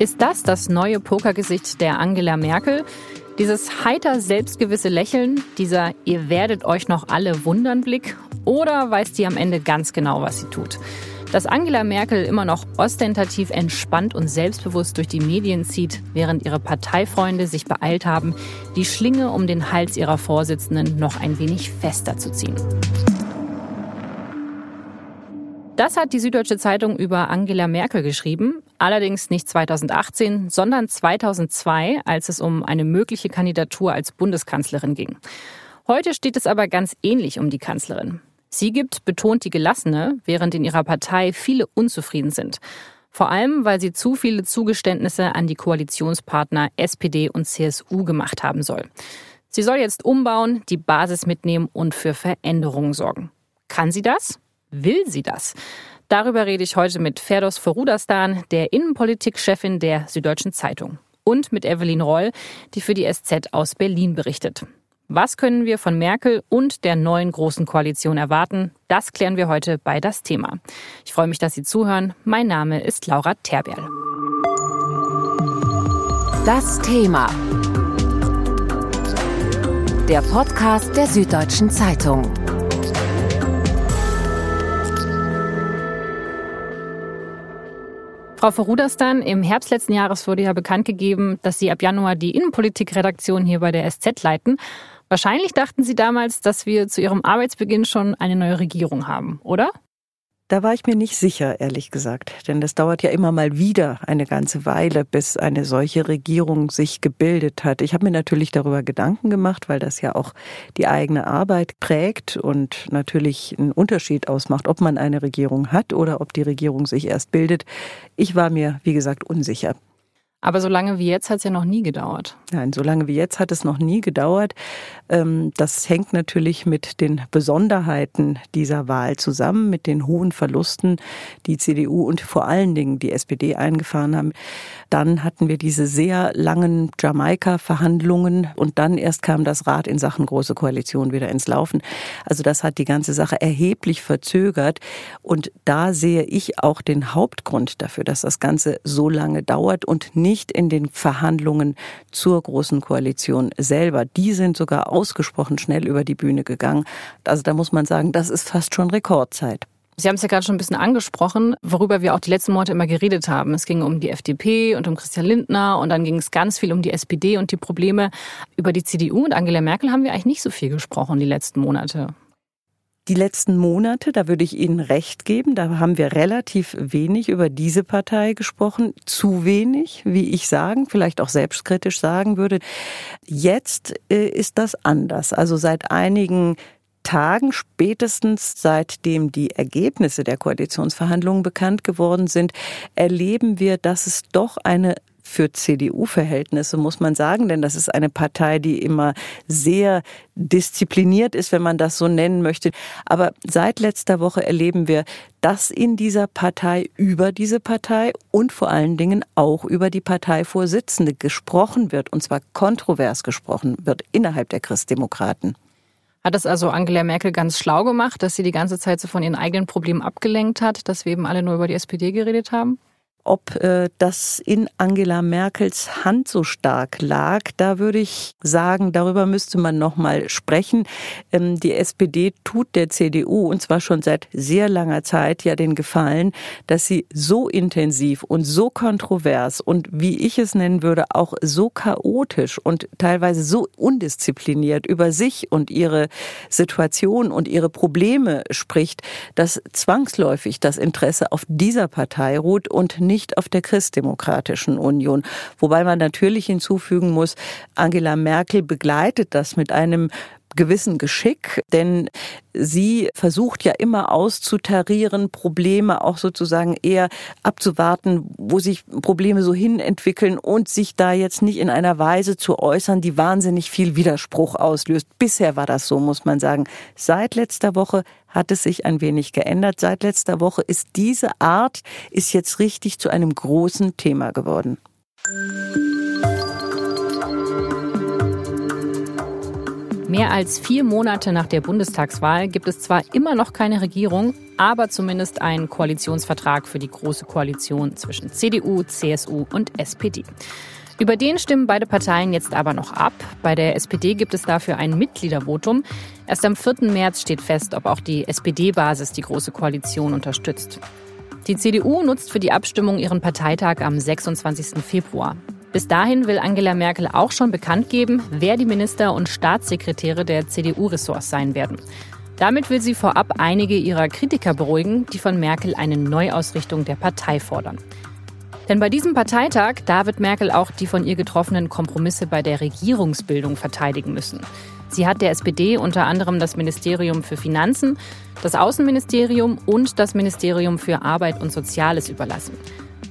Ist das das neue Pokergesicht der Angela Merkel? Dieses heiter selbstgewisse Lächeln, dieser Ihr werdet euch noch alle wundern Blick? Oder weiß die am Ende ganz genau, was sie tut? Dass Angela Merkel immer noch ostentativ entspannt und selbstbewusst durch die Medien zieht, während ihre Parteifreunde sich beeilt haben, die Schlinge um den Hals ihrer Vorsitzenden noch ein wenig fester zu ziehen. Das hat die Süddeutsche Zeitung über Angela Merkel geschrieben, allerdings nicht 2018, sondern 2002, als es um eine mögliche Kandidatur als Bundeskanzlerin ging. Heute steht es aber ganz ähnlich um die Kanzlerin. Sie gibt betont die Gelassene, während in ihrer Partei viele unzufrieden sind. Vor allem, weil sie zu viele Zugeständnisse an die Koalitionspartner SPD und CSU gemacht haben soll. Sie soll jetzt umbauen, die Basis mitnehmen und für Veränderungen sorgen. Kann sie das? Will sie das? Darüber rede ich heute mit Ferdos Forudastan, der Innenpolitikchefin der Süddeutschen Zeitung. Und mit Evelyn Roll, die für die SZ aus Berlin berichtet. Was können wir von Merkel und der neuen Großen Koalition erwarten? Das klären wir heute bei das Thema. Ich freue mich, dass Sie zuhören. Mein Name ist Laura Terberl. Das Thema. Der Podcast der Süddeutschen Zeitung. Frau Verruderstan, im Herbst letzten Jahres wurde ja bekannt gegeben, dass Sie ab Januar die Innenpolitikredaktion hier bei der SZ leiten. Wahrscheinlich dachten Sie damals, dass wir zu Ihrem Arbeitsbeginn schon eine neue Regierung haben, oder? Da war ich mir nicht sicher, ehrlich gesagt. Denn das dauert ja immer mal wieder eine ganze Weile, bis eine solche Regierung sich gebildet hat. Ich habe mir natürlich darüber Gedanken gemacht, weil das ja auch die eigene Arbeit prägt und natürlich einen Unterschied ausmacht, ob man eine Regierung hat oder ob die Regierung sich erst bildet. Ich war mir, wie gesagt, unsicher. Aber so lange wie jetzt hat es ja noch nie gedauert. Nein, so lange wie jetzt hat es noch nie gedauert. Ähm, das hängt natürlich mit den Besonderheiten dieser Wahl zusammen, mit den hohen Verlusten, die CDU und vor allen Dingen die SPD eingefahren haben. Dann hatten wir diese sehr langen Jamaika-Verhandlungen und dann erst kam das Rad in Sachen Große Koalition wieder ins Laufen. Also das hat die ganze Sache erheblich verzögert und da sehe ich auch den Hauptgrund dafür, dass das Ganze so lange dauert und nicht in den Verhandlungen zur Großen Koalition selber. Die sind sogar ausgesprochen schnell über die Bühne gegangen. Also da muss man sagen, das ist fast schon Rekordzeit. Sie haben es ja gerade schon ein bisschen angesprochen, worüber wir auch die letzten Monate immer geredet haben. Es ging um die FDP und um Christian Lindner und dann ging es ganz viel um die SPD und die Probleme. Über die CDU und Angela Merkel haben wir eigentlich nicht so viel gesprochen die letzten Monate. Die letzten Monate, da würde ich Ihnen recht geben, da haben wir relativ wenig über diese Partei gesprochen. Zu wenig, wie ich sagen, vielleicht auch selbstkritisch sagen würde. Jetzt äh, ist das anders. Also seit einigen Tagen, spätestens seitdem die Ergebnisse der Koalitionsverhandlungen bekannt geworden sind, erleben wir, dass es doch eine für CDU-Verhältnisse, muss man sagen, denn das ist eine Partei, die immer sehr diszipliniert ist, wenn man das so nennen möchte. Aber seit letzter Woche erleben wir, dass in dieser Partei über diese Partei und vor allen Dingen auch über die Parteivorsitzende gesprochen wird, und zwar kontrovers gesprochen wird innerhalb der Christdemokraten. Hat es also Angela Merkel ganz schlau gemacht, dass sie die ganze Zeit so von ihren eigenen Problemen abgelenkt hat, dass wir eben alle nur über die SPD geredet haben? Ob äh, das in Angela Merkels Hand so stark lag, da würde ich sagen, darüber müsste man noch mal sprechen. Ähm, die SPD tut der CDU und zwar schon seit sehr langer Zeit ja den Gefallen, dass sie so intensiv und so kontrovers und wie ich es nennen würde, auch so chaotisch und teilweise so undiszipliniert über sich und ihre Situation und ihre Probleme spricht, dass zwangsläufig das Interesse auf dieser Partei ruht und nicht auf der Christdemokratischen Union. Wobei man natürlich hinzufügen muss, Angela Merkel begleitet das mit einem gewissen Geschick, denn sie versucht ja immer auszutarieren, Probleme auch sozusagen eher abzuwarten, wo sich Probleme so hin entwickeln und sich da jetzt nicht in einer Weise zu äußern, die wahnsinnig viel Widerspruch auslöst. Bisher war das so, muss man sagen. Seit letzter Woche hat es sich ein wenig geändert. Seit letzter Woche ist diese Art, ist jetzt richtig zu einem großen Thema geworden. Mehr als vier Monate nach der Bundestagswahl gibt es zwar immer noch keine Regierung, aber zumindest einen Koalitionsvertrag für die Große Koalition zwischen CDU, CSU und SPD. Über den stimmen beide Parteien jetzt aber noch ab. Bei der SPD gibt es dafür ein Mitgliedervotum. Erst am 4. März steht fest, ob auch die SPD-Basis die Große Koalition unterstützt. Die CDU nutzt für die Abstimmung ihren Parteitag am 26. Februar. Bis dahin will Angela Merkel auch schon bekannt geben, wer die Minister und Staatssekretäre der CDU-Ressorts sein werden. Damit will sie vorab einige ihrer Kritiker beruhigen, die von Merkel eine Neuausrichtung der Partei fordern. Denn bei diesem Parteitag, da wird Merkel auch die von ihr getroffenen Kompromisse bei der Regierungsbildung verteidigen müssen. Sie hat der SPD unter anderem das Ministerium für Finanzen, das Außenministerium und das Ministerium für Arbeit und Soziales überlassen.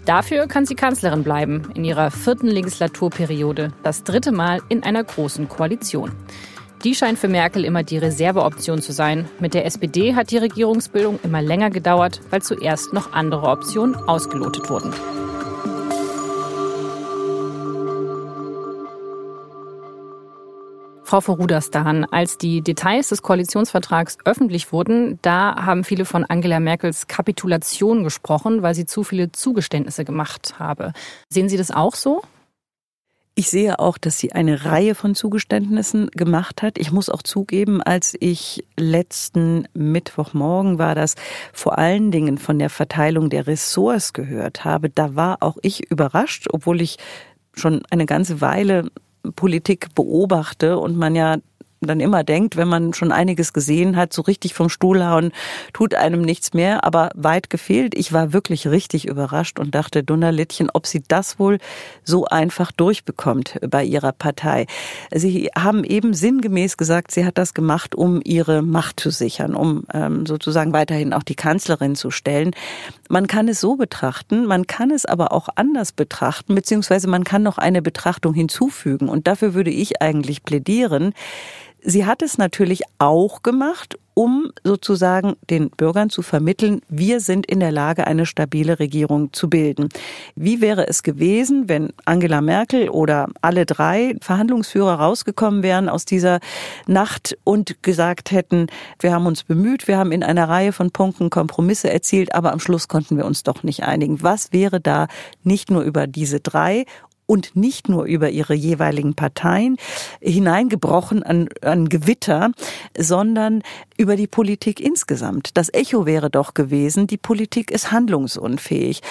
Dafür kann sie Kanzlerin bleiben in ihrer vierten Legislaturperiode, das dritte Mal in einer großen Koalition. Die scheint für Merkel immer die Reserveoption zu sein. Mit der SPD hat die Regierungsbildung immer länger gedauert, weil zuerst noch andere Optionen ausgelotet wurden. Frau Vorudastan, als die Details des Koalitionsvertrags öffentlich wurden, da haben viele von Angela Merkels Kapitulation gesprochen, weil sie zu viele Zugeständnisse gemacht habe. Sehen Sie das auch so? Ich sehe auch, dass sie eine Reihe von Zugeständnissen gemacht hat. Ich muss auch zugeben, als ich letzten Mittwochmorgen war das vor allen Dingen von der Verteilung der Ressorts gehört habe, da war auch ich überrascht, obwohl ich schon eine ganze Weile Politik beobachte und man ja dann immer denkt, wenn man schon einiges gesehen hat, so richtig vom Stuhl hauen tut einem nichts mehr, aber weit gefehlt. Ich war wirklich richtig überrascht und dachte, Dunnerlittchen, ob sie das wohl so einfach durchbekommt bei ihrer Partei. Sie haben eben sinngemäß gesagt, sie hat das gemacht, um ihre Macht zu sichern, um ähm, sozusagen weiterhin auch die Kanzlerin zu stellen. Man kann es so betrachten, man kann es aber auch anders betrachten, beziehungsweise man kann noch eine Betrachtung hinzufügen. Und dafür würde ich eigentlich plädieren, Sie hat es natürlich auch gemacht, um sozusagen den Bürgern zu vermitteln, wir sind in der Lage, eine stabile Regierung zu bilden. Wie wäre es gewesen, wenn Angela Merkel oder alle drei Verhandlungsführer rausgekommen wären aus dieser Nacht und gesagt hätten, wir haben uns bemüht, wir haben in einer Reihe von Punkten Kompromisse erzielt, aber am Schluss konnten wir uns doch nicht einigen. Was wäre da nicht nur über diese drei und nicht nur über ihre jeweiligen Parteien hineingebrochen an, an Gewitter, sondern über die Politik insgesamt. Das Echo wäre doch gewesen, die Politik ist handlungsunfähig.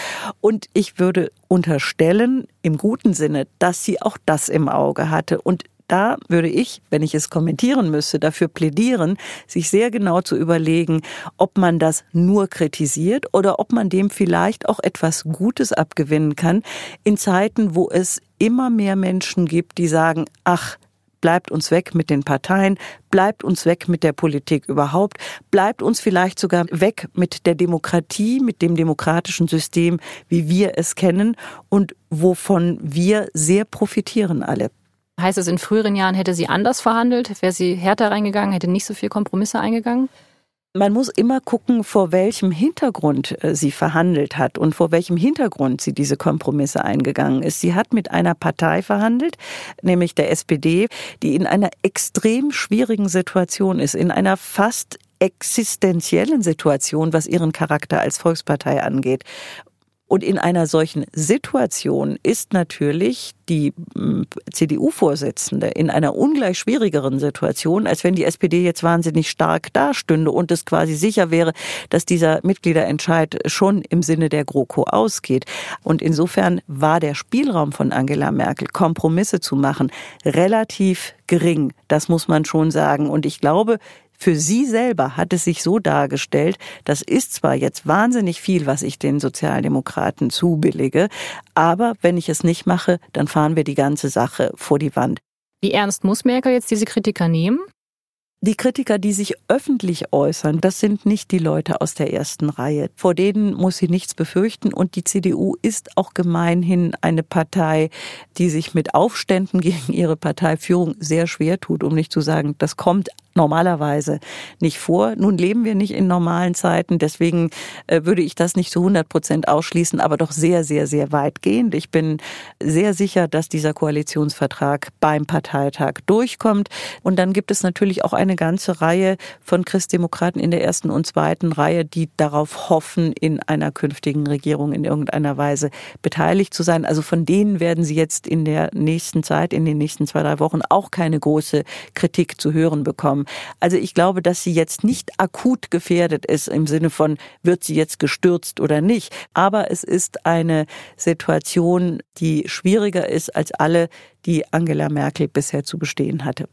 Und ich würde unterstellen, im guten Sinne, dass sie auch das im Auge hatte und da würde ich, wenn ich es kommentieren müsste, dafür plädieren, sich sehr genau zu überlegen, ob man das nur kritisiert oder ob man dem vielleicht auch etwas Gutes abgewinnen kann in Zeiten, wo es immer mehr Menschen gibt, die sagen, ach, bleibt uns weg mit den Parteien, bleibt uns weg mit der Politik überhaupt, bleibt uns vielleicht sogar weg mit der Demokratie, mit dem demokratischen System, wie wir es kennen und wovon wir sehr profitieren alle. Heißt es, in früheren Jahren hätte sie anders verhandelt? Wäre sie härter reingegangen, hätte nicht so viel Kompromisse eingegangen? Man muss immer gucken, vor welchem Hintergrund äh, sie verhandelt hat und vor welchem Hintergrund sie diese Kompromisse eingegangen ist. Sie hat mit einer Partei verhandelt, nämlich der SPD, die in einer extrem schwierigen Situation ist, in einer fast existenziellen Situation, was ihren Charakter als Volkspartei angeht. Und in einer solchen Situation ist natürlich die hm, CDU-Vorsitzende in einer ungleich schwierigeren Situation, als wenn die SPD jetzt wahnsinnig stark dastünde und es quasi sicher wäre, dass dieser Mitgliederentscheid schon im Sinne der GroKo ausgeht. Und insofern war der Spielraum von Angela Merkel, Kompromisse zu machen, relativ gering. Das muss man schon sagen. Und ich glaube, für sie selber hat es sich so dargestellt, das ist zwar jetzt wahnsinnig viel, was ich den Sozialdemokraten zubillige, aber wenn ich es nicht mache, dann fahren wir die ganze Sache vor die Wand. Wie ernst muss Merkel jetzt diese Kritiker nehmen? Die Kritiker, die sich öffentlich äußern, das sind nicht die Leute aus der ersten Reihe. Vor denen muss sie nichts befürchten. Und die CDU ist auch gemeinhin eine Partei, die sich mit Aufständen gegen ihre Parteiführung sehr schwer tut, um nicht zu sagen, das kommt normalerweise nicht vor. Nun leben wir nicht in normalen Zeiten, deswegen äh, würde ich das nicht zu 100 Prozent ausschließen, aber doch sehr, sehr, sehr weitgehend. Ich bin sehr sicher, dass dieser Koalitionsvertrag beim Parteitag durchkommt. Und dann gibt es natürlich auch eine ganze Reihe von Christdemokraten in der ersten und zweiten Reihe, die darauf hoffen, in einer künftigen Regierung in irgendeiner Weise beteiligt zu sein. Also von denen werden Sie jetzt in der nächsten Zeit, in den nächsten zwei, drei Wochen auch keine große Kritik zu hören bekommen. Also ich glaube, dass sie jetzt nicht akut gefährdet ist im Sinne von, wird sie jetzt gestürzt oder nicht. Aber es ist eine Situation, die schwieriger ist als alle, die Angela Merkel bisher zu bestehen hatte.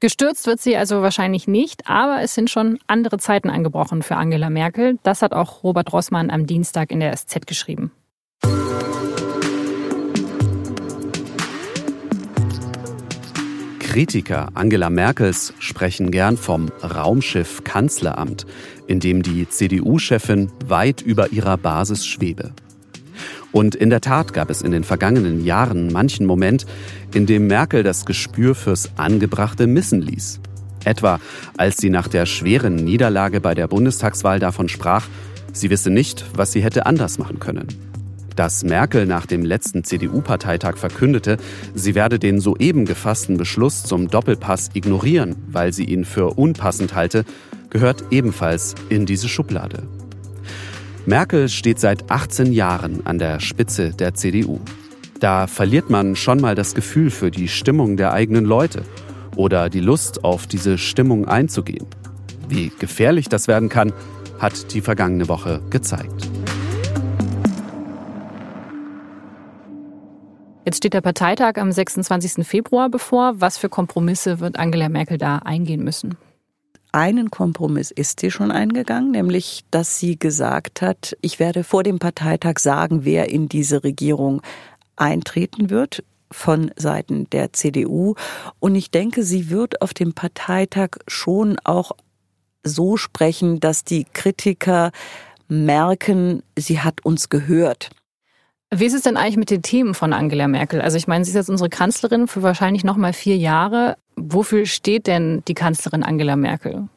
Gestürzt wird sie also wahrscheinlich nicht, aber es sind schon andere Zeiten angebrochen für Angela Merkel. Das hat auch Robert Rossmann am Dienstag in der SZ geschrieben. Kritiker Angela Merkels sprechen gern vom Raumschiff Kanzleramt, in dem die CDU-Chefin weit über ihrer Basis schwebe. Und in der Tat gab es in den vergangenen Jahren manchen Moment, in dem Merkel das Gespür fürs Angebrachte missen ließ. Etwa als sie nach der schweren Niederlage bei der Bundestagswahl davon sprach, sie wisse nicht, was sie hätte anders machen können dass Merkel nach dem letzten CDU-Parteitag verkündete, sie werde den soeben gefassten Beschluss zum Doppelpass ignorieren, weil sie ihn für unpassend halte, gehört ebenfalls in diese Schublade. Merkel steht seit 18 Jahren an der Spitze der CDU. Da verliert man schon mal das Gefühl für die Stimmung der eigenen Leute oder die Lust, auf diese Stimmung einzugehen. Wie gefährlich das werden kann, hat die vergangene Woche gezeigt. Jetzt steht der Parteitag am 26. Februar bevor. Was für Kompromisse wird Angela Merkel da eingehen müssen? Einen Kompromiss ist sie schon eingegangen, nämlich dass sie gesagt hat, ich werde vor dem Parteitag sagen, wer in diese Regierung eintreten wird von Seiten der CDU. Und ich denke, sie wird auf dem Parteitag schon auch so sprechen, dass die Kritiker merken, sie hat uns gehört. Wie ist es denn eigentlich mit den Themen von Angela Merkel? Also ich meine, sie ist jetzt unsere Kanzlerin für wahrscheinlich noch mal vier Jahre. Wofür steht denn die Kanzlerin Angela Merkel?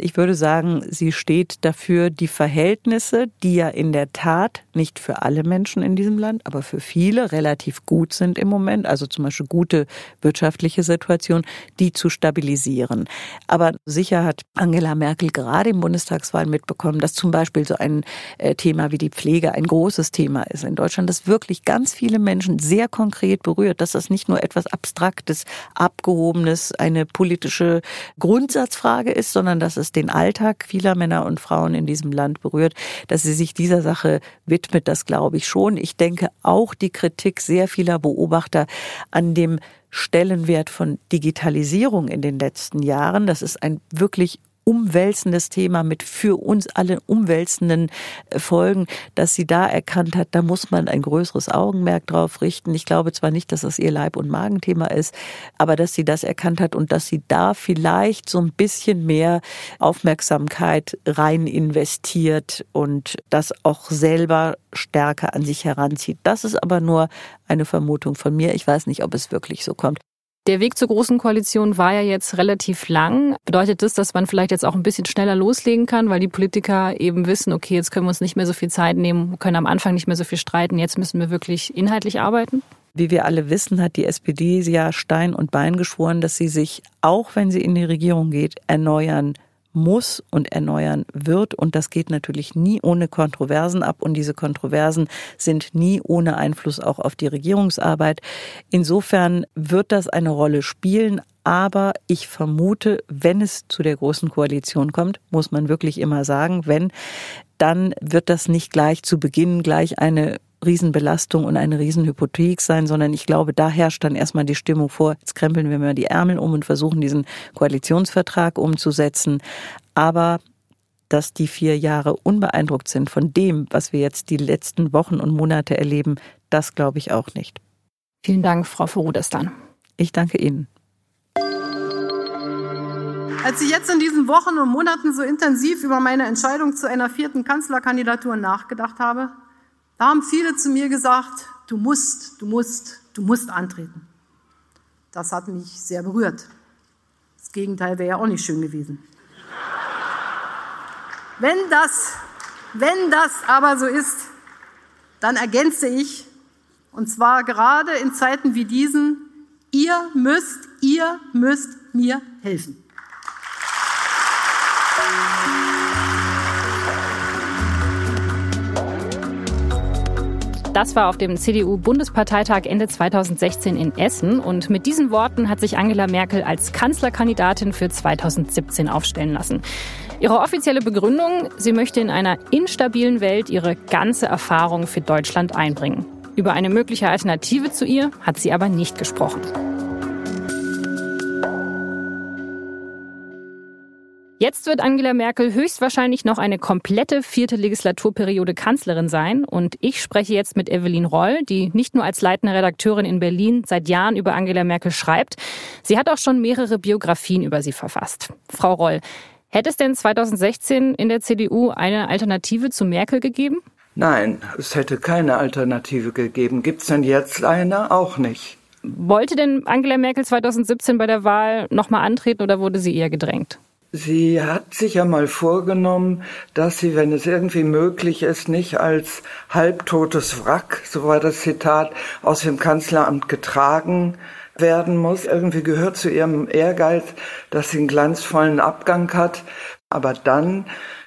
Ich würde sagen, sie steht dafür, die Verhältnisse, die ja in der Tat nicht für alle Menschen in diesem Land, aber für viele relativ gut sind im Moment, also zum Beispiel gute wirtschaftliche Situation, die zu stabilisieren. Aber sicher hat Angela Merkel gerade im Bundestagswahl mitbekommen, dass zum Beispiel so ein äh, Thema wie die Pflege ein großes Thema ist in Deutschland, das wirklich ganz viele Menschen sehr konkret berührt, dass das nicht nur etwas Abstraktes, Abgehobenes, eine politische Grundsatzfrage ist, sondern dass es es den Alltag vieler Männer und Frauen in diesem Land berührt, dass sie sich dieser Sache widmet, das glaube ich schon. Ich denke auch die Kritik sehr vieler Beobachter an dem Stellenwert von Digitalisierung in den letzten Jahren. Das ist ein wirklich umwälzendes Thema mit für uns alle umwälzenden äh, Folgen, dass sie da erkannt hat, da muss man ein größeres Augenmerk drauf richten. Ich glaube zwar nicht, dass das ihr Leib- und Magenthema ist, aber dass sie das erkannt hat und dass sie da vielleicht so ein bisschen mehr Aufmerksamkeit rein investiert und das auch selber stärker an sich heranzieht. Das ist aber nur eine Vermutung von mir. Ich weiß nicht, ob es wirklich so kommt. Der Weg zur Großen Koalition war ja jetzt relativ lang. Bedeutet das, dass man vielleicht jetzt auch ein bisschen schneller loslegen kann, weil die Politiker eben wissen, okay, jetzt können wir uns nicht mehr so viel Zeit nehmen, können am Anfang nicht mehr so viel streiten, jetzt müssen wir wirklich inhaltlich arbeiten? Wie wir alle wissen, hat die SPD ja Stein und Bein geschworen, dass sie sich, auch wenn sie in die Regierung geht, erneuern muss und erneuern wird. Und das geht natürlich nie ohne Kontroversen ab. Und diese Kontroversen sind nie ohne Einfluss auch auf die Regierungsarbeit. Insofern wird das eine Rolle spielen. Aber ich vermute, wenn es zu der großen Koalition kommt, muss man wirklich immer sagen, wenn, dann wird das nicht gleich zu Beginn gleich eine Riesenbelastung und eine Riesenhypothek sein, sondern ich glaube, da herrscht dann erstmal die Stimmung vor, jetzt krempeln wir mal die Ärmel um und versuchen diesen Koalitionsvertrag umzusetzen. Aber dass die vier Jahre unbeeindruckt sind von dem, was wir jetzt die letzten Wochen und Monate erleben, das glaube ich auch nicht. Vielen Dank, Frau Verudestan. Ich danke Ihnen. Als ich jetzt in diesen Wochen und Monaten so intensiv über meine Entscheidung zu einer vierten Kanzlerkandidatur nachgedacht habe, da haben viele zu mir gesagt, du musst, du musst, du musst antreten. Das hat mich sehr berührt. Das Gegenteil wäre ja auch nicht schön gewesen. Wenn das, wenn das aber so ist, dann ergänze ich, und zwar gerade in Zeiten wie diesen, ihr müsst, ihr müsst mir helfen. Das war auf dem CDU-Bundesparteitag Ende 2016 in Essen. Und mit diesen Worten hat sich Angela Merkel als Kanzlerkandidatin für 2017 aufstellen lassen. Ihre offizielle Begründung, sie möchte in einer instabilen Welt ihre ganze Erfahrung für Deutschland einbringen. Über eine mögliche Alternative zu ihr hat sie aber nicht gesprochen. Jetzt wird Angela Merkel höchstwahrscheinlich noch eine komplette vierte Legislaturperiode Kanzlerin sein. Und ich spreche jetzt mit Evelyn Roll, die nicht nur als leitende Redakteurin in Berlin seit Jahren über Angela Merkel schreibt. Sie hat auch schon mehrere Biografien über sie verfasst. Frau Roll, hätte es denn 2016 in der CDU eine Alternative zu Merkel gegeben? Nein, es hätte keine Alternative gegeben. Gibt es denn jetzt eine? Auch nicht. Wollte denn Angela Merkel 2017 bei der Wahl nochmal antreten oder wurde sie eher gedrängt? Sie hat sich ja mal vorgenommen, dass sie, wenn es irgendwie möglich ist, nicht als halbtotes Wrack, so war das Zitat, aus dem Kanzleramt getragen werden muss. Irgendwie gehört zu ihrem Ehrgeiz, dass sie einen glanzvollen Abgang hat. Aber dann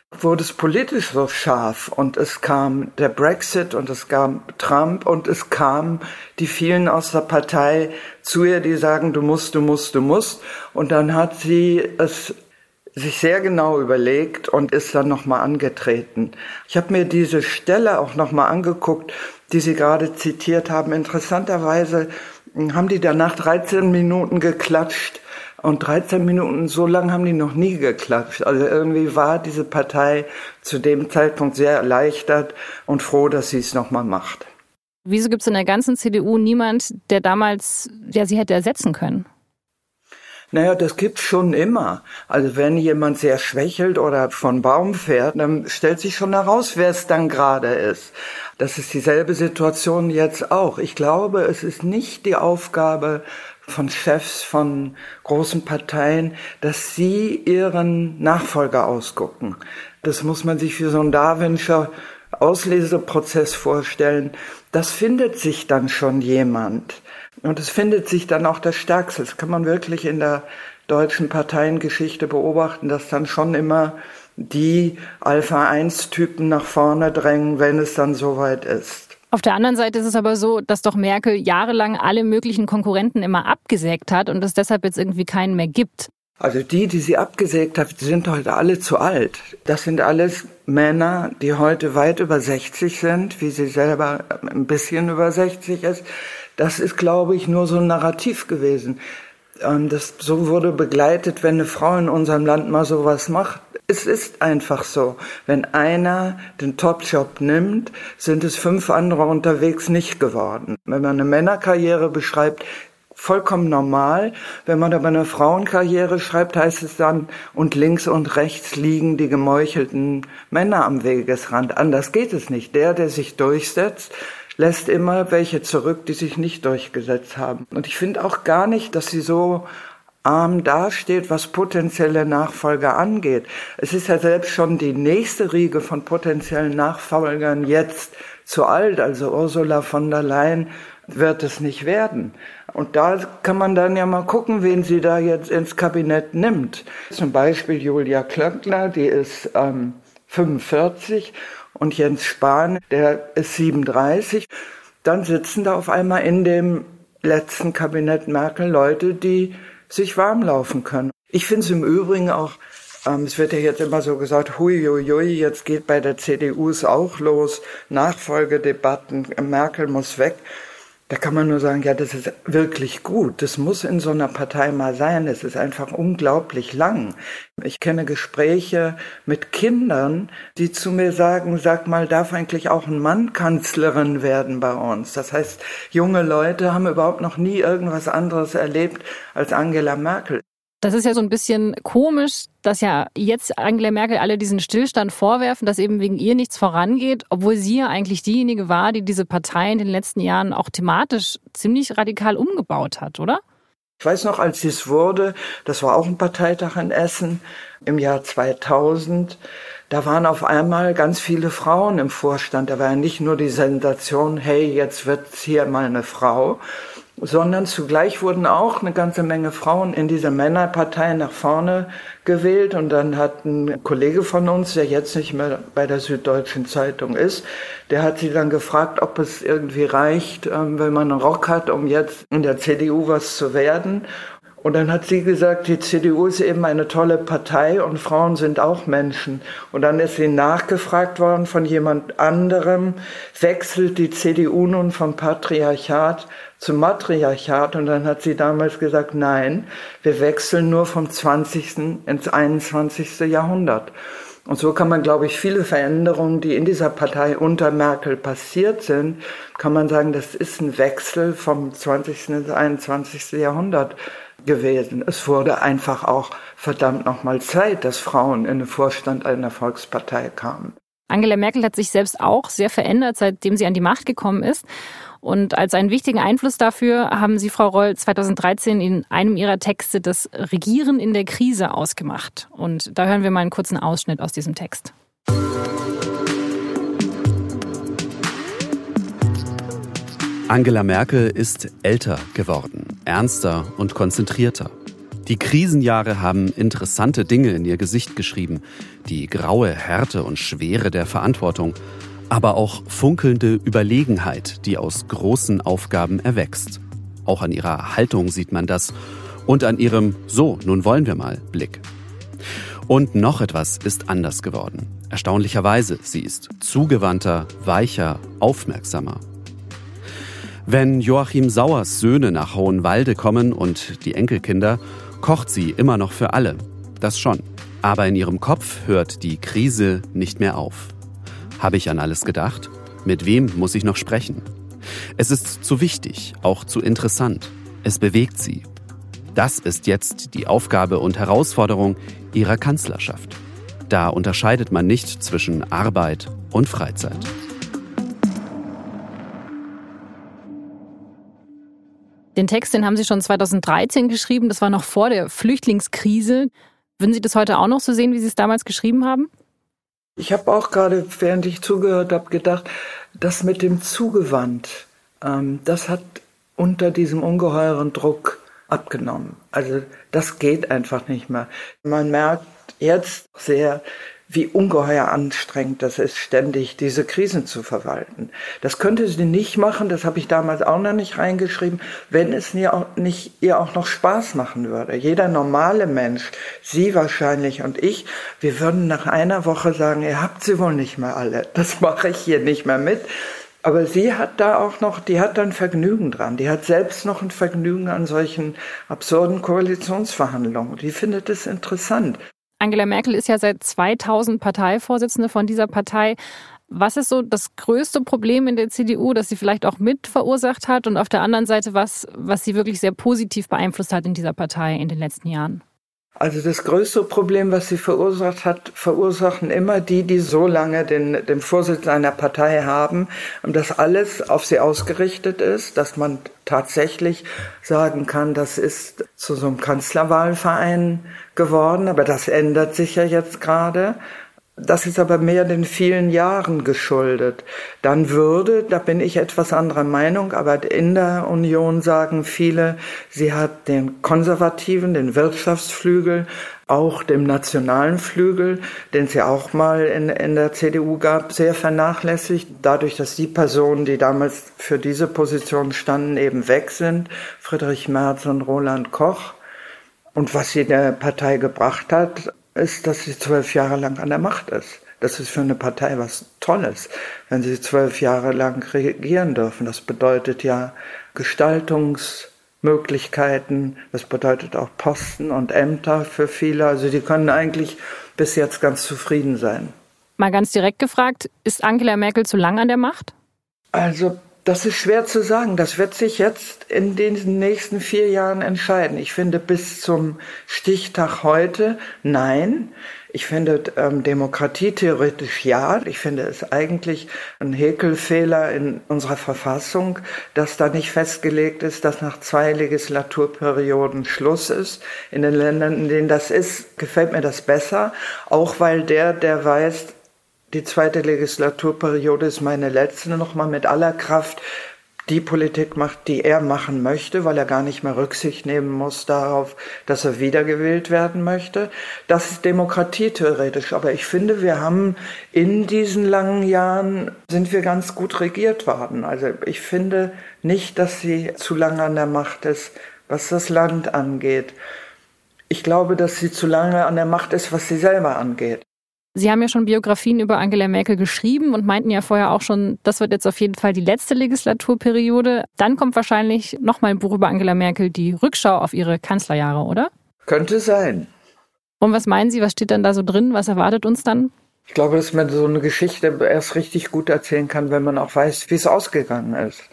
wurde es politisch so scharf und es kam der Brexit und es kam Trump und es kam die vielen aus der Partei zu ihr, die sagen, du musst, du musst, du musst. Und dann hat sie es sich sehr genau überlegt und ist dann nochmal angetreten. Ich habe mir diese Stelle auch nochmal angeguckt, die Sie gerade zitiert haben. Interessanterweise haben die danach 13 Minuten geklatscht. Und 13 Minuten, so lange haben die noch nie geklatscht. Also irgendwie war diese Partei zu dem Zeitpunkt sehr erleichtert und froh, dass sie es nochmal macht. Wieso gibt es in der ganzen CDU niemand, der damals, der sie hätte ersetzen können? Naja, das gibt's schon immer. Also wenn jemand sehr schwächelt oder von Baum fährt, dann stellt sich schon heraus, wer es dann gerade ist. Das ist dieselbe Situation jetzt auch. Ich glaube, es ist nicht die Aufgabe von Chefs von großen Parteien, dass sie ihren Nachfolger ausgucken. Das muss man sich für so einen Darwinscher Ausleseprozess vorstellen. Das findet sich dann schon jemand. Und es findet sich dann auch das Stärkste. Das kann man wirklich in der deutschen Parteiengeschichte beobachten, dass dann schon immer die Alpha-1-Typen nach vorne drängen, wenn es dann soweit ist. Auf der anderen Seite ist es aber so, dass doch Merkel jahrelang alle möglichen Konkurrenten immer abgesägt hat und es deshalb jetzt irgendwie keinen mehr gibt. Also die, die sie abgesägt hat, sind heute alle zu alt. Das sind alles Männer, die heute weit über 60 sind, wie sie selber ein bisschen über 60 ist. Das ist, glaube ich, nur so ein Narrativ gewesen. Das so wurde begleitet, wenn eine Frau in unserem Land mal sowas macht. Es ist einfach so. Wenn einer den Topjob nimmt, sind es fünf andere unterwegs nicht geworden. Wenn man eine Männerkarriere beschreibt, vollkommen normal. Wenn man aber eine Frauenkarriere schreibt, heißt es dann, und links und rechts liegen die gemeuchelten Männer am Wegesrand. Anders geht es nicht. Der, der sich durchsetzt, lässt immer welche zurück, die sich nicht durchgesetzt haben. Und ich finde auch gar nicht, dass sie so arm dasteht, was potenzielle Nachfolger angeht. Es ist ja selbst schon die nächste Riege von potenziellen Nachfolgern jetzt zu alt. Also Ursula von der Leyen wird es nicht werden. Und da kann man dann ja mal gucken, wen sie da jetzt ins Kabinett nimmt. Zum Beispiel Julia Klöckner, die ist ähm, 45 und Jens Spahn, der ist 37. Dann sitzen da auf einmal in dem letzten Kabinett Merkel Leute, die sich warm laufen können. Ich finde es im Übrigen auch, ähm, es wird ja jetzt immer so gesagt, hui, hui, hui, jetzt geht bei der CDU es auch los, Nachfolgedebatten, Merkel muss weg. Da kann man nur sagen, ja, das ist wirklich gut. Das muss in so einer Partei mal sein. Es ist einfach unglaublich lang. Ich kenne Gespräche mit Kindern, die zu mir sagen, sag mal, darf eigentlich auch ein Mann Kanzlerin werden bei uns? Das heißt, junge Leute haben überhaupt noch nie irgendwas anderes erlebt als Angela Merkel. Das ist ja so ein bisschen komisch, dass ja jetzt Angela Merkel alle diesen Stillstand vorwerfen, dass eben wegen ihr nichts vorangeht, obwohl sie ja eigentlich diejenige war, die diese Partei in den letzten Jahren auch thematisch ziemlich radikal umgebaut hat, oder? Ich weiß noch, als es wurde, das war auch ein Parteitag in Essen im Jahr 2000, da waren auf einmal ganz viele Frauen im Vorstand. Da war ja nicht nur die Sensation, hey, jetzt wird's hier mal eine Frau, sondern zugleich wurden auch eine ganze Menge Frauen in dieser Männerpartei nach vorne gewählt und dann hat ein Kollege von uns, der jetzt nicht mehr bei der Süddeutschen Zeitung ist, der hat sie dann gefragt, ob es irgendwie reicht, ähm, wenn man einen Rock hat, um jetzt in der CDU was zu werden. Und dann hat sie gesagt, die CDU ist eben eine tolle Partei und Frauen sind auch Menschen. Und dann ist sie nachgefragt worden von jemand anderem, wechselt die CDU nun vom Patriarchat zum Matriarchat? Und dann hat sie damals gesagt, nein, wir wechseln nur vom 20. ins 21. Jahrhundert. Und so kann man, glaube ich, viele Veränderungen, die in dieser Partei unter Merkel passiert sind, kann man sagen, das ist ein Wechsel vom 20. ins 21. Jahrhundert gewesen. Es wurde einfach auch verdammt nochmal Zeit, dass Frauen in den Vorstand einer Volkspartei kamen. Angela Merkel hat sich selbst auch sehr verändert, seitdem sie an die Macht gekommen ist. Und als einen wichtigen Einfluss dafür haben Sie, Frau Roll, 2013 in einem Ihrer Texte das Regieren in der Krise ausgemacht. Und da hören wir mal einen kurzen Ausschnitt aus diesem Text. Angela Merkel ist älter geworden, ernster und konzentrierter. Die Krisenjahre haben interessante Dinge in ihr Gesicht geschrieben. Die graue Härte und Schwere der Verantwortung, aber auch funkelnde Überlegenheit, die aus großen Aufgaben erwächst. Auch an ihrer Haltung sieht man das und an ihrem So, nun wollen wir mal Blick. Und noch etwas ist anders geworden. Erstaunlicherweise, sie ist zugewandter, weicher, aufmerksamer. Wenn Joachim Sauers Söhne nach Hohenwalde kommen und die Enkelkinder, kocht sie immer noch für alle. Das schon. Aber in ihrem Kopf hört die Krise nicht mehr auf. Habe ich an alles gedacht? Mit wem muss ich noch sprechen? Es ist zu wichtig, auch zu interessant. Es bewegt sie. Das ist jetzt die Aufgabe und Herausforderung ihrer Kanzlerschaft. Da unterscheidet man nicht zwischen Arbeit und Freizeit. Den Text, den haben Sie schon 2013 geschrieben. Das war noch vor der Flüchtlingskrise. Würden Sie das heute auch noch so sehen, wie Sie es damals geschrieben haben? Ich habe auch gerade, während ich zugehört habe, gedacht, das mit dem Zugewandt, ähm, das hat unter diesem ungeheuren Druck abgenommen. Also das geht einfach nicht mehr. Man merkt jetzt sehr, wie ungeheuer anstrengend das ist, ständig diese Krisen zu verwalten. Das könnte sie nicht machen, das habe ich damals auch noch nicht reingeschrieben, wenn es ihr auch nicht ihr auch noch Spaß machen würde. Jeder normale Mensch, Sie wahrscheinlich und ich, wir würden nach einer Woche sagen, ihr habt sie wohl nicht mehr alle. Das mache ich hier nicht mehr mit. Aber sie hat da auch noch, die hat dann Vergnügen dran. Die hat selbst noch ein Vergnügen an solchen absurden Koalitionsverhandlungen. Die findet es interessant. Angela Merkel ist ja seit 2000 Parteivorsitzende von dieser Partei. Was ist so das größte Problem in der CDU, das sie vielleicht auch mit verursacht hat? Und auf der anderen Seite was, was sie wirklich sehr positiv beeinflusst hat in dieser Partei in den letzten Jahren? Also das größte Problem, was sie verursacht hat, verursachen immer die, die so lange den, den Vorsitz einer Partei haben und dass alles auf sie ausgerichtet ist, dass man tatsächlich sagen kann, das ist zu so einem Kanzlerwahlverein geworden, aber das ändert sich ja jetzt gerade. Das ist aber mehr den vielen Jahren geschuldet. Dann würde, da bin ich etwas anderer Meinung, aber in der Union sagen viele, sie hat den konservativen, den Wirtschaftsflügel, auch dem nationalen Flügel, den ja auch mal in, in der CDU gab, sehr vernachlässigt. Dadurch, dass die Personen, die damals für diese Position standen, eben weg sind, Friedrich Merz und Roland Koch. Und was sie der Partei gebracht hat, ist, dass sie zwölf Jahre lang an der Macht ist. Das ist für eine Partei was Tolles, wenn sie zwölf Jahre lang regieren dürfen. Das bedeutet ja Gestaltungsmöglichkeiten, das bedeutet auch Posten und Ämter für viele. Also die können eigentlich bis jetzt ganz zufrieden sein. Mal ganz direkt gefragt, ist Angela Merkel zu lang an der Macht? Also Das ist schwer zu sagen. Das wird sich jetzt in den nächsten vier Jahren entscheiden. Ich finde bis zum Stichtag heute nein. Ich finde ähm, Demokratie theoretisch ja. Ich finde es eigentlich ein Häkelfehler in unserer Verfassung, dass da nicht festgelegt ist, dass nach zwei Legislaturperioden Schluss ist. In den Ländern, in denen das ist, gefällt mir das besser. Auch weil der, der weiß, die zweite Legislaturperiode ist meine letzte, nochmal mit aller Kraft die Politik macht, die er machen möchte, weil er gar nicht mehr Rücksicht nehmen muss darauf, dass er wiedergewählt werden möchte. Das ist Demokratie theoretisch. Aber ich finde, wir haben in diesen langen Jahren sind wir ganz gut regiert worden. Also ich finde nicht, dass sie zu lange an der Macht ist, was das Land angeht. Ich glaube, dass sie zu lange an der Macht ist, was sie selber angeht. Sie haben ja schon Biografien über Angela Merkel geschrieben und meinten ja vorher auch schon, das wird jetzt auf jeden Fall die letzte Legislaturperiode. Dann kommt wahrscheinlich nochmal ein Buch über Angela Merkel, die Rückschau auf ihre Kanzlerjahre, oder? Könnte sein. Und was meinen Sie, was steht dann da so drin? Was erwartet uns dann? Ich glaube, dass man so eine Geschichte erst richtig gut erzählen kann, wenn man auch weiß, wie es ausgegangen ist.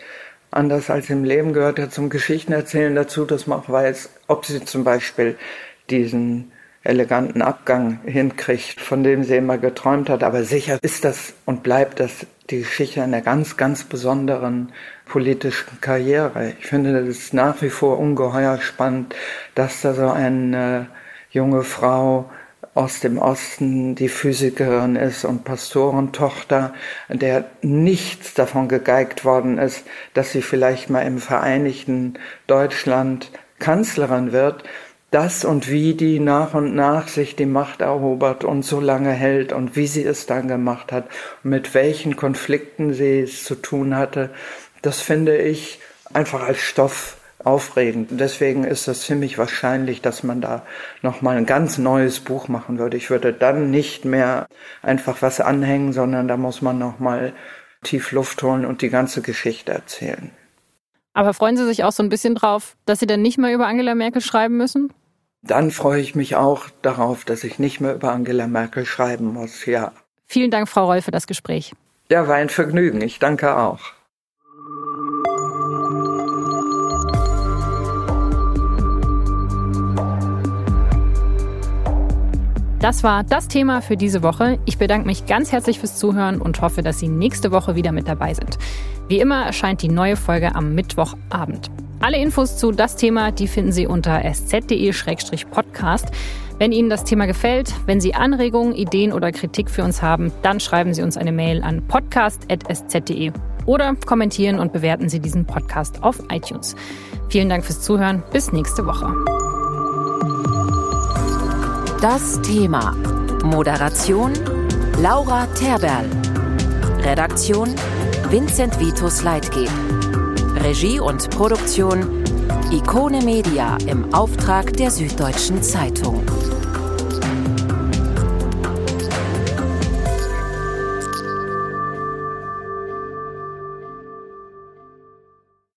Anders als im Leben gehört ja zum Geschichtenerzählen dazu, dass man auch weiß, ob sie zum Beispiel diesen eleganten Abgang hinkriegt, von dem sie immer geträumt hat. Aber sicher ist das und bleibt das die Geschichte einer ganz, ganz besonderen politischen Karriere. Ich finde das nach wie vor ungeheuer spannend, dass da so eine junge Frau aus dem Osten die Physikerin ist und Pastorentochter, der nichts davon gegeigt worden ist, dass sie vielleicht mal im Vereinigten Deutschland Kanzlerin wird das und wie die nach und nach sich die Macht erobert und so lange hält und wie sie es dann gemacht hat und mit welchen Konflikten sie es zu tun hatte, das finde ich einfach als Stoff aufregend. Deswegen ist es ziemlich wahrscheinlich, dass man da nochmal ein ganz neues Buch machen würde. Ich würde dann nicht mehr einfach was anhängen, sondern da muss man nochmal tief Luft holen und die ganze Geschichte erzählen. Aber freuen Sie sich auch so ein bisschen drauf, dass Sie dann nicht mehr über Angela Merkel schreiben müssen? Dann freue ich mich auch darauf, dass ich nicht mehr über Angela Merkel schreiben muss, ja. Vielen Dank, Frau Roll, für das Gespräch. Ja, war ein Vergnügen. Ich danke auch. Das war das Thema für diese Woche. Ich bedanke mich ganz herzlich fürs Zuhören und hoffe, dass Sie nächste Woche wieder mit dabei sind. Wie immer erscheint die neue Folge am Mittwochabend. Alle Infos zu das Thema, die finden Sie unter sz.de-podcast. Wenn Ihnen das Thema gefällt, wenn Sie Anregungen, Ideen oder Kritik für uns haben, dann schreiben Sie uns eine Mail an podcast.sz.de oder kommentieren und bewerten Sie diesen Podcast auf iTunes. Vielen Dank fürs Zuhören. Bis nächste Woche. Das Thema. Moderation Laura Terberl. Redaktion Vincent Vitus Leitgeb. Regie und Produktion Ikone Media im Auftrag der Süddeutschen Zeitung.